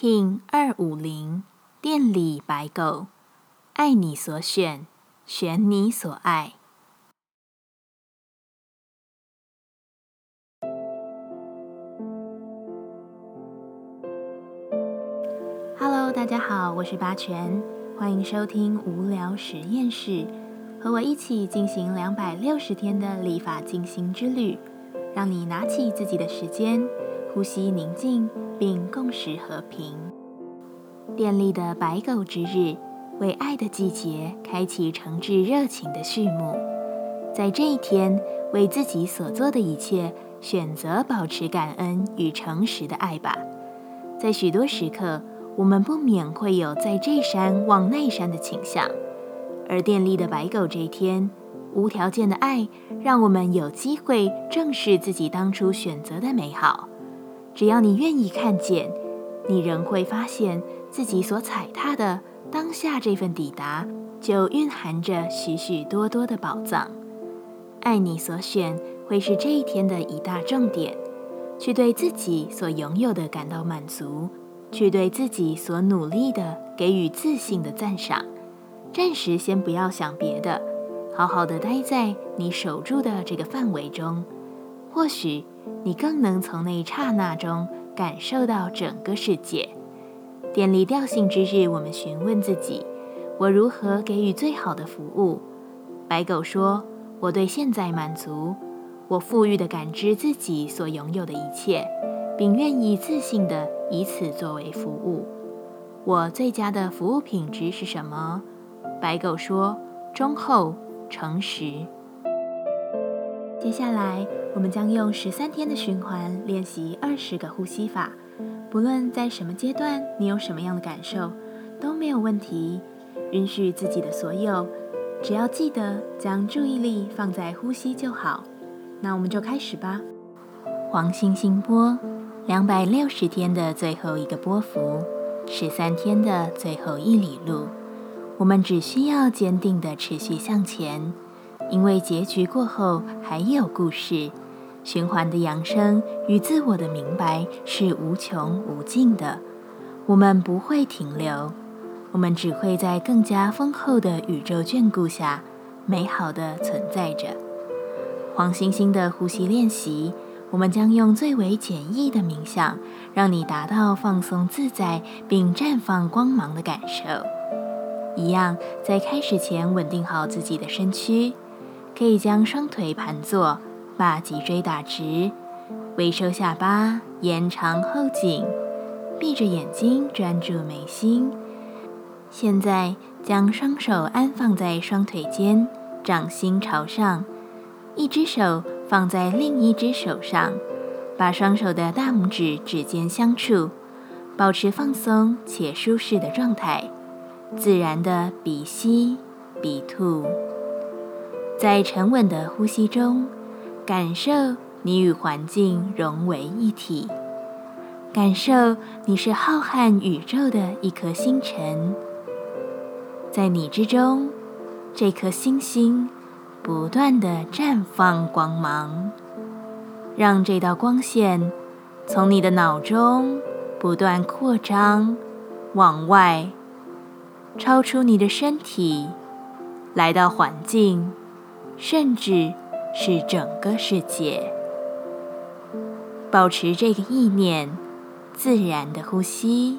King 二五零店里白狗，爱你所选，选你所爱。Hello，大家好，我是八全，欢迎收听无聊实验室，和我一起进行两百六十天的立法进行之旅，让你拿起自己的时间，呼吸宁静，并共识和平。电力的白狗之日，为爱的季节开启诚挚热情的序幕。在这一天，为自己所做的一切选择保持感恩与诚实的爱吧。在许多时刻，我们不免会有在这山望那山的倾向，而电力的白狗这一天，无条件的爱，让我们有机会正视自己当初选择的美好。只要你愿意看见，你仍会发现自己所踩踏的当下这份抵达，就蕴含着许许多多的宝藏。爱你所选，会是这一天的一大重点。去对自己所拥有的感到满足，去对自己所努力的给予自信的赞赏。暂时先不要想别的，好好的待在你守住的这个范围中。或许你更能从那一刹那中感受到整个世界。电力调性之日，我们询问自己：我如何给予最好的服务？白狗说：我对现在满足。我富裕的感知自己所拥有的一切，并愿意自信的以此作为服务。我最佳的服务品质是什么？白狗说：忠厚、诚实。接下来，我们将用十三天的循环练习二十个呼吸法。不论在什么阶段，你有什么样的感受，都没有问题。允许自己的所有，只要记得将注意力放在呼吸就好。那我们就开始吧。黄星星波，两百六十天的最后一个波幅，十三天的最后一里路，我们只需要坚定的持续向前，因为结局过后还有故事。循环的扬升与自我的明白是无穷无尽的，我们不会停留，我们只会在更加丰厚的宇宙眷顾下，美好的存在着。黄星星的呼吸练习，我们将用最为简易的冥想，让你达到放松自在并绽放光芒的感受。一样，在开始前稳定好自己的身躯，可以将双腿盘坐，把脊椎打直，微收下巴，延长后颈，闭着眼睛专注眉心。现在，将双手安放在双腿间，掌心朝上。一只手放在另一只手上，把双手的大拇指指尖相触，保持放松且舒适的状态，自然的鼻吸鼻吐，在沉稳的呼吸中，感受你与环境融为一体，感受你是浩瀚宇宙的一颗星辰，在你之中，这颗星星。不断的绽放光芒，让这道光线从你的脑中不断扩张，往外，超出你的身体，来到环境，甚至是整个世界。保持这个意念，自然的呼吸。